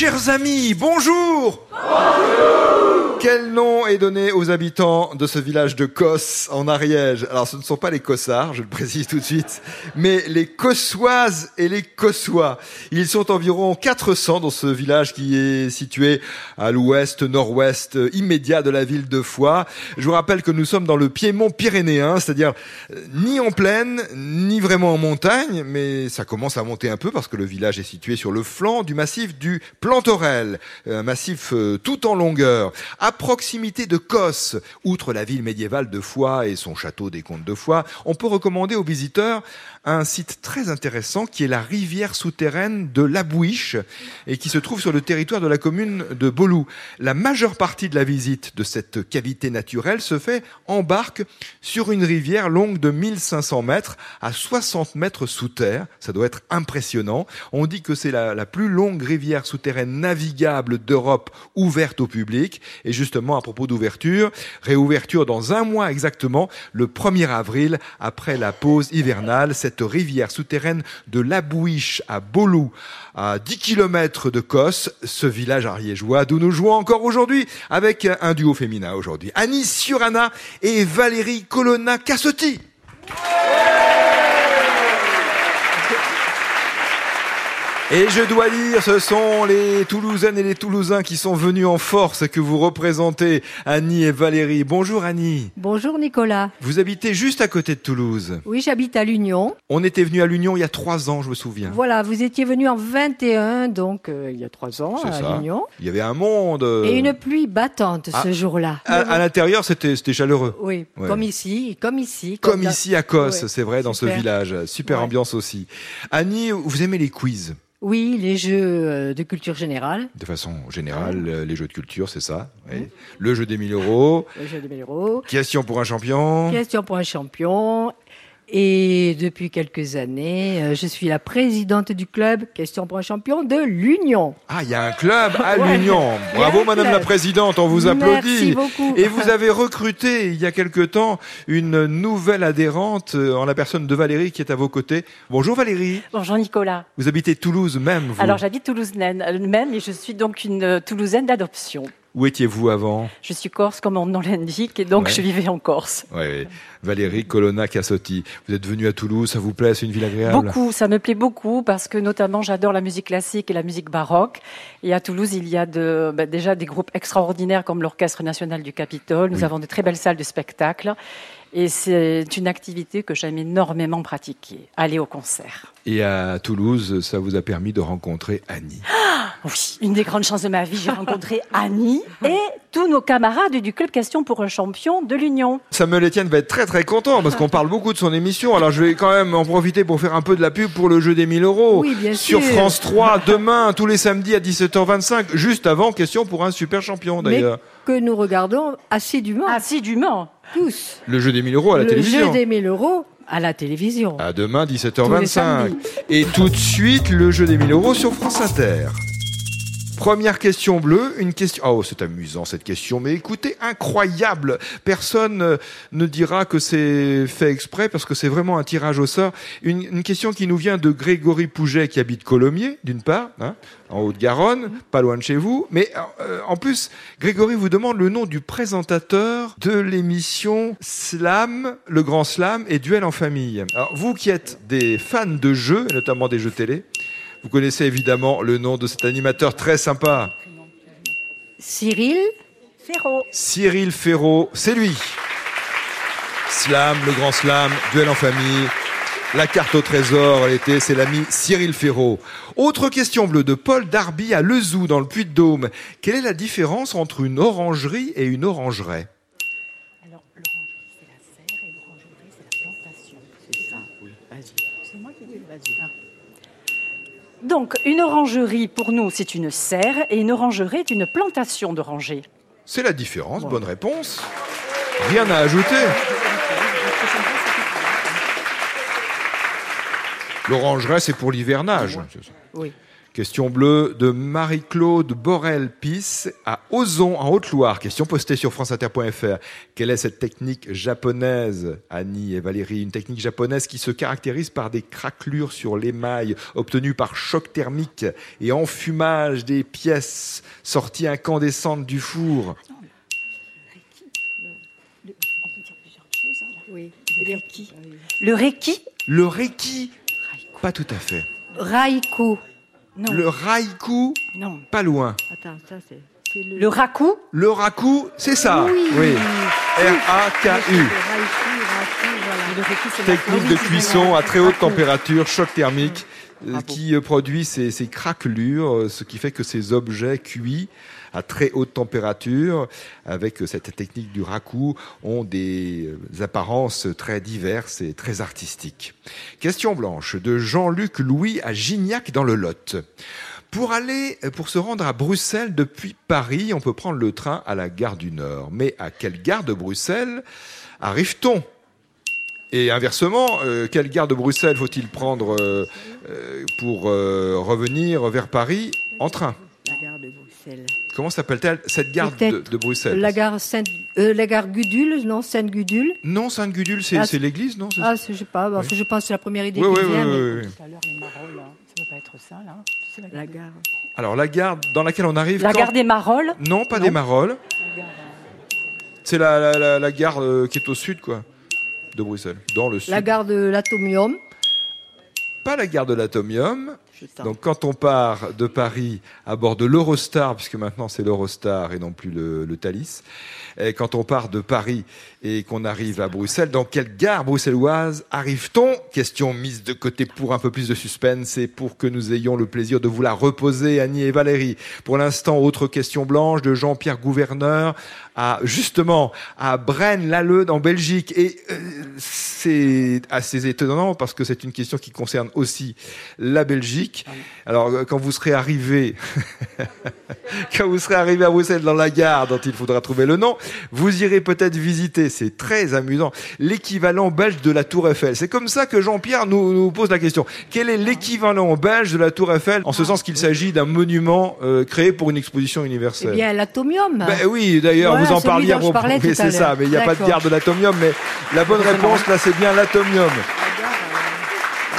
Chers amis, bonjour quel nom est donné aux habitants de ce village de Kos en Ariège? Alors ce ne sont pas les Kossards, je le précise tout de suite, mais les Kossoises et les Kossois. Ils sont environ 400 dans ce village qui est situé à l'ouest, nord-ouest immédiat de la ville de Foix. Je vous rappelle que nous sommes dans le piémont pyrénéen, c'est-à-dire euh, ni en plaine, ni vraiment en montagne, mais ça commence à monter un peu parce que le village est situé sur le flanc du massif du Plantorel, un massif euh, tout en longueur proximité de Cos, outre la ville médiévale de Foix et son château des comtes de Foix, on peut recommander aux visiteurs un site très intéressant qui est la rivière souterraine de l'Abouiche et qui se trouve sur le territoire de la commune de Bolou. La majeure partie de la visite de cette cavité naturelle se fait en barque sur une rivière longue de 1500 mètres à 60 mètres sous terre. Ça doit être impressionnant. On dit que c'est la, la plus longue rivière souterraine navigable d'Europe ouverte au public. Et justement, à propos d'ouverture, réouverture dans un mois exactement, le 1er avril, après la pause hivernale cette rivière souterraine de l'Abouiche à Bolou, à 10 km de Kos, ce village ariégeois d'où nous jouons encore aujourd'hui avec un duo féminin aujourd'hui. Annie Surana et Valérie Colonna Cassotti. Et je dois dire, ce sont les Toulousaines et les Toulousains qui sont venus en force que vous représentez, Annie et Valérie. Bonjour Annie. Bonjour Nicolas. Vous habitez juste à côté de Toulouse. Oui, j'habite à l'Union. On était venu à l'Union il y a trois ans, je me souviens. Voilà, vous étiez venu en 21, donc euh, il y a trois ans à l'Union. Il y avait un monde. euh, Et une pluie battante Ah. ce jour-là. À, à l'intérieur, c'était c'était chaleureux. Oui, Ouais. comme ici, comme ici. Comme dans- ici à Kos, Ouais, c'est vrai, dans ce super. village. Super Ouais. ambiance aussi. Annie, vous aimez les quiz Oui, les jeux euh, de culture générale, De façon générale, euh, les jeux de culture, c'est ça. oui. Le jeu des 1000 euros. le jeu des héros, Question pour un champion. question pour un champion. Et depuis quelques années, euh, je suis la présidente du club Question pour un champion de l'Union. Ah, il y a un club à Ouais. l'Union. Bravo, Madame club. la Présidente, on vous Merci applaudit. beaucoup. Et vous avez recruté, il y a quelque temps, une nouvelle adhérente euh, en la personne de Valérie qui est à vos côtés. Bonjour Valérie. Bonjour Nicolas. Vous habitez Toulouse même, vous. Alors j'habite Toulouse même et je suis donc une euh, Toulousaine d'adoption. Où étiez-vous avant Je suis corse comme mon nom l'indique et donc Ouais. je vivais en Corse. Oui, oui. Valérie Colonna Cassotti. Vous êtes venue à Toulouse, ça vous plaît, c'est une ville agréable Beaucoup, ça me plaît beaucoup parce que notamment j'adore la musique classique et la musique baroque. Et à Toulouse, il y a de, bah, déjà des groupes extraordinaires comme l'Orchestre national du Capitole. Nous Oui. avons de très belles salles de spectacle. Et c'est une activité que j'aime énormément pratiquer, aller au concert. Et à Toulouse, ça vous a permis de rencontrer Annie. Oui, une des grandes chances de ma vie, j'ai rencontré Annie et tous nos camarades du club Question pour un champion de l'Union. Samuel Etienne va être très très content parce qu'on parle beaucoup de son émission. Alors je vais quand même en profiter pour faire un peu de la pub pour le jeu des 1000 euros. Oui, bien Sur sûr. France 3, demain, tous les samedis à 17h25, juste avant, question pour un super champion Mais d'ailleurs. Que nous regardons assidûment, Assidûment. tous. Le jeu des 1000 euros à la le télévision. jeu des 1000 euros à la télévision. À demain, Tous les 17h25. samedis. Et tout de suite, le jeu des 1000 euros sur France Inter. Première question bleue, une question. Oh, c'est amusant cette question, mais écoutez, incroyable. Personne euh, ne dira que c'est fait exprès parce que c'est vraiment un tirage au sort. Une, une question qui nous vient de Grégory Pouget qui habite Colomiers, d'une part, hein, en Haute-Garonne, pas loin de chez vous. Mais euh, en plus, Grégory vous demande le nom du présentateur de l'émission Slam, le grand Slam et Duel en famille. Alors, vous qui êtes des fans de jeux, notamment des jeux télé, vous connaissez évidemment le nom de cet animateur très sympa, Cyril, Ferro. Cyril Ferraud, c'est lui. Slam, le grand slam, duel en famille. La carte au trésor, l'été, c'est l'ami Cyril Ferraud. Autre question bleue de Paul Darby à Lezou, dans le Puy-de-Dôme. Quelle est la différence entre une orangerie et une orangeraie Alors, l'orangerie, c'est la serre et l'orangerie, c'est la plantation. C'est ça? Oui, vas-y. C'est moi qui dis, vas-y. Donc, une orangerie, pour nous, c'est une serre et une orangerie est une plantation d'orangers. C'est la différence, bonne réponse. Rien à ajouter. L'orangeraie, c'est pour l'hivernage. oui. Question bleue de Marie-Claude Borel-Pis à Ozon, en Haute-Loire. Question postée sur franceinter.fr. Quelle est cette technique japonaise, Annie et Valérie? Une technique japonaise qui se caractérise par des craquelures sur l'émail obtenues par choc thermique et enfumage des pièces sorties incandescentes du four. Oui. Le Reiki. Le Reiki Le Reiki Pas tout à fait. Raiko. Non. Le Raikou Non. Pas loin. Attends, ça c'est. c'est Le Raku Le Raku, c'est ça. Oui. R-A-K-U. Voilà. Le c'est la- Technique de cuisson à très haute température, choc thermique, euh, Bravo. qui euh, produit ces, ces craquelures, euh, ce qui fait que ces objets cuits à très haute température, avec euh, cette technique du raku, ont des euh, apparences très diverses et très artistiques. Question blanche de Jean-Luc Louis à Gignac dans le Lot. Pour aller, euh, pour se rendre à Bruxelles depuis Paris, on peut prendre le train à la gare du Nord. Mais à quelle gare de Bruxelles arrive-t-on? Et inversement, euh, quelle gare de Bruxelles faut-il prendre euh, euh, pour euh, revenir vers Paris en train? La gare de Bruxelles. Comment s'appelle-t-elle cette gare de, Bruxelles? La gare Sainte, euh, la gare Gudule, non Sainte-Gudule. Non, Sainte-Gudule, c'est Ah, l'église, non? Ah, je sais pas. Enfin, je pense que c'est la première idée Oui, qui oui, me vient. oui, mais- oui, oui. Tout à l'heure, les marolles, hein. ça ne peut pas être ça, là. La, La gare. Alors, la gare dans laquelle on arrive. la quand- gare des marolles? Non, pas Non. des Marolles. Euh, C'est la, la, la- la gare euh, qui est au sud, quoi, de Bruxelles. Dans le sud. La gare de l'Atomium. Pas la gare de l'Atomium. Donc, quand on part de Paris à bord de l'Eurostar, puisque maintenant c'est l'Eurostar et non plus le, le Thalys, et quand on part de Paris et qu'on arrive à Bruxelles, dans quelle gare bruxelloise arrive-t-on? Question mise de côté pour un peu plus de suspense et pour que nous ayons le plaisir de vous la reposer, Annie et Valérie. Pour l'instant, autre question blanche de Jean-Pierre Gouverneur à justement à Braine-l'Alleud en Belgique. Et euh, c'est assez étonnant parce que c'est une question qui concerne aussi la Belgique. Alors euh, quand vous serez arrivé, quand vous serez arrivé à Bruxelles dans la gare dont il faudra trouver le nom, vous irez peut-être visiter. C'est très amusant. L'équivalent belge de la Tour Eiffel. C'est comme ça que Jean-Pierre nous, nous pose la question. Quel est l'équivalent belge de la Tour Eiffel En ce sens qu'il s'agit d'un monument euh, créé pour une exposition Eh universelle? bien, l'Atomium. Ben oui, d'ailleurs, Voilà, vous en parliez à c'est ça, mais il n'y a pas de gare de l'atomium. Mais la bonne réponse, là, c'est bien l'atomium.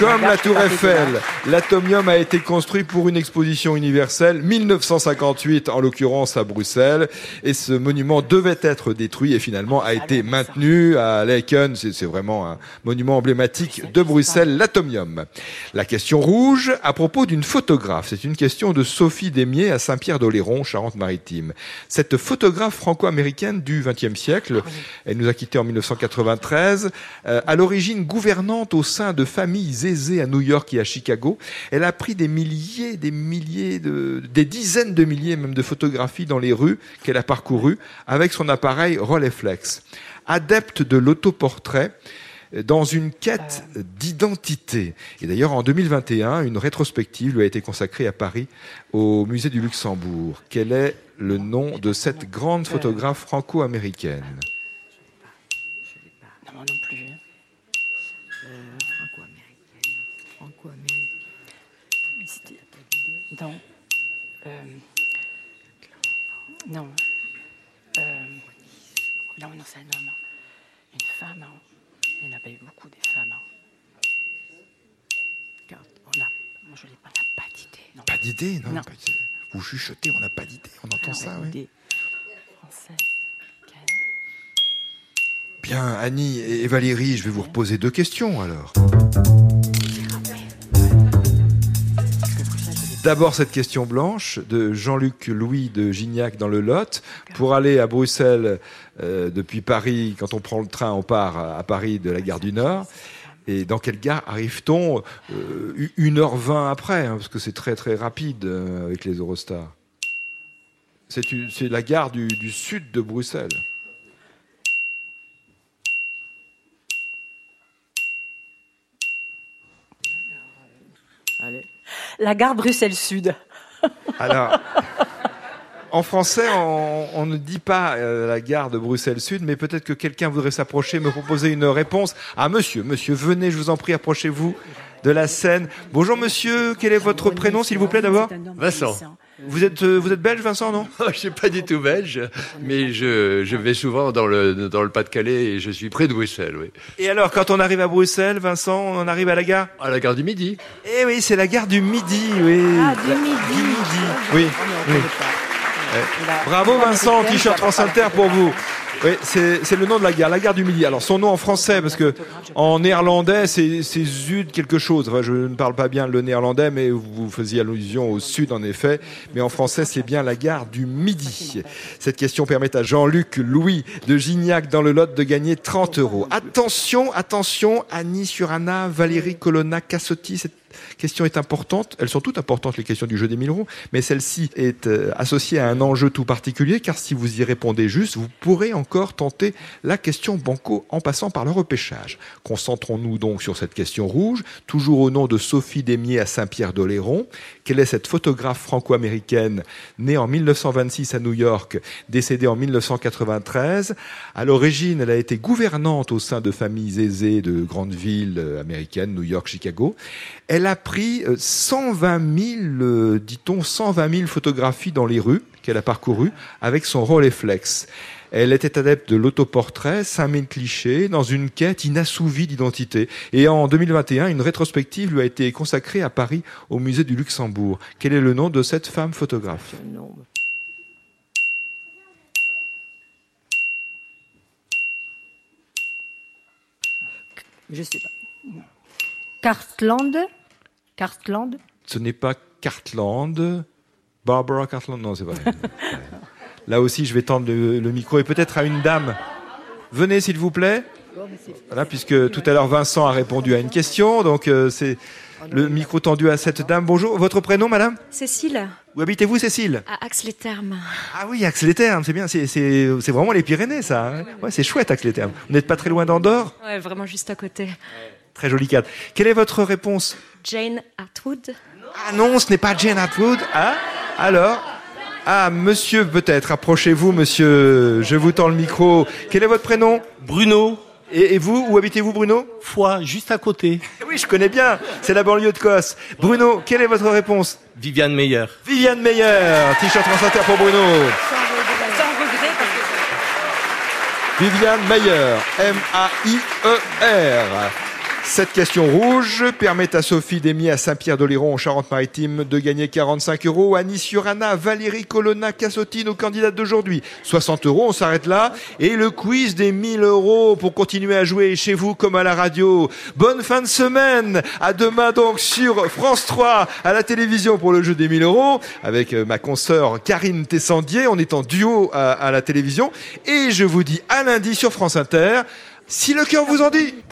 Comme la Tour Eiffel, l'atomium a été construit pour une exposition universelle, 1958 en l'occurrence à Bruxelles, et ce monument devait être détruit et finalement a été maintenu à Laeken. C'est c'est vraiment un monument emblématique de Bruxelles, l'atomium. La question rouge à propos d'une photographe. C'est une question de Sophie Desmier à Saint-Pierre-d'Oléron, Charente-Maritime. Cette photographe franco-américaine du XXe siècle, elle nous a quittés en 1993, euh, à l'origine gouvernante au sein de familles à New York et à Chicago. Elle a pris des milliers, des milliers, de, des dizaines de milliers même de photographies dans les rues qu'elle a parcourues avec son appareil Rolleiflex. Adepte de l'autoportrait, euh, dans une quête d'identité. Et d'ailleurs, en 2021, une rétrospective lui a été consacrée à Paris, au musée du Luxembourg. Quel est le nom de cette grande photographe franco-américaine? Non. Euh, Non. Euh, Non, non, c'est un homme. Une femme. hein. Il n'y en a pas eu beaucoup des femmes. hein. Car On a... Moi, je pas, on n'a pas d'idée. Non. Pas d'idée, non, Non. pas d'idée. Vous chuchotez, on n'a pas d'idée, on entend Alors, ça, oui. Français. Bien, Annie et Valérie, je vais vous reposer deux questions alors. D'abord cette question blanche de Jean-Luc Louis de Gignac dans le Lot. Pour aller à Bruxelles euh, depuis Paris, quand on prend le train, on part à Paris de la gare du Nord. Et dans quelle gare arrive-t-on euh, 1h20 après hein, Parce que c'est très très rapide euh, avec les Eurostars? C'est la gare du, du sud de Bruxelles. La gare Bruxelles Sud. Alors, En français, on, on ne dit pas euh, la gare de Bruxelles-Sud, mais peut-être que quelqu'un voudrait s'approcher, me proposer une réponse. Ah, monsieur, monsieur, venez, je vous en prie, approchez-vous de la scène. Bonjour, monsieur, quel est votre prénom, s'il vous plaît, d'abord? Vincent. Vous êtes, euh, vous êtes belge, Vincent, non? Je suis pas du tout belge, mais je, je vais souvent dans le, dans le Pas-de-Calais et je suis près de Bruxelles, oui. Et alors, quand on arrive à Bruxelles, Vincent, on arrive à la gare? À la gare du Midi. Eh oui, c'est la gare du Midi, oui. Ah, du midi. Du Midi, oui. oui. Bravo Vincent, t-shirt France Inter pour vous. Oui, c'est le nom de la gare, la gare du Midi. Alors son nom en français, parce que en néerlandais, c'est Zud quelque chose. Enfin, je ne parle pas bien le néerlandais, mais vous faisiez allusion au sud en effet. Mais en français, c'est bien la gare du Midi. Cette question permet à Jean-Luc Louis de Gignac dans le Lot de gagner 30 euros. Attention, attention, Annie Surana, Valérie Colonna, Cassotti, cette question est importante. Elles sont toutes importantes, les questions du jeu des 1000 euros, mais celle-ci est euh, associée à un enjeu tout particulier, car si vous y répondez juste, vous pourrez encore tenter la question banco en passant par le repêchage. Concentrons-nous donc sur cette question rouge, toujours au nom de Sophie Desmier à Saint-Pierre-d'Oléron. Quelle est cette photographe franco-américaine née en 1926 à New York, décédée en 1993 À l'origine, elle a été gouvernante au sein de familles aisées de grandes villes euh, américaines, New York, Chicago. Elle a pris euh, 120 000, euh, dit-on, 120 000 photographies dans les rues qu'elle a parcourues avec son Rolleiflex. Elle était adepte de l'autoportrait, 5000 clichés, dans une quête inassouvie d'identité. Et en 2021, une rétrospective lui a été consacrée à Paris, au musée du Luxembourg. Quel est le nom de cette femme photographe? Je sais pas. Cartland Cartland? Ce n'est pas Cartland. Barbara Cartland Non, c'est vrai. Là aussi, je vais tendre le, le micro et peut-être à une dame. Venez, s'il vous plaît. Voilà, puisque tout à l'heure Vincent a répondu à une question, donc euh, c'est le micro tendu à cette dame. Bonjour, votre prénom, madame? Cécile, Où habitez-vous, Cécile? À Axe-les-Thermes. Ah oui, Axe-les-Thermes, c'est bien, c'est- c'est c'est vraiment les Pyrénées, ça. hein. Ouais, c'est chouette, Axe-les-Thermes. Vous n'êtes pas très loin d'Andorre? Ouais, vraiment juste à côté. Très joli cadre. Quelle est votre réponse Jane Atwood. Ah non, ce n'est pas Jane Atwood. Ah, alors? Ah, monsieur, peut-être. Approchez-vous, monsieur. Je vous tends le micro. Quel est votre prénom? Bruno, et, et vous, où habitez-vous, Bruno? Foix, juste à côté. Eh Oui, je connais bien. C'est la banlieue de Cosse. Bruno, quelle est votre réponse? Viviane Meyer. Viviane Meyer. T-shirt France Inter pour Bruno. Viviane Meyer, M-A-I-E-R. Cette question rouge permet à Sophie Desmier à Saint-Pierre-d'Oléron en Charente-Maritime de gagner 45 euros. Annie Surana, Valérie Colonna, Cassotti, nos candidates d'aujourd'hui. 60 euros, on s'arrête là. Et le quiz des 1000 euros pour continuer à jouer chez vous comme à la radio. Bonne fin de semaine. À demain donc sur France 3 à la télévision pour le jeu des 1000 euros avec euh, ma consoeur Karine Tessandier. On est en duo à, à la télévision. Et je vous dis à lundi sur France Inter. Si le cœur vous en dit.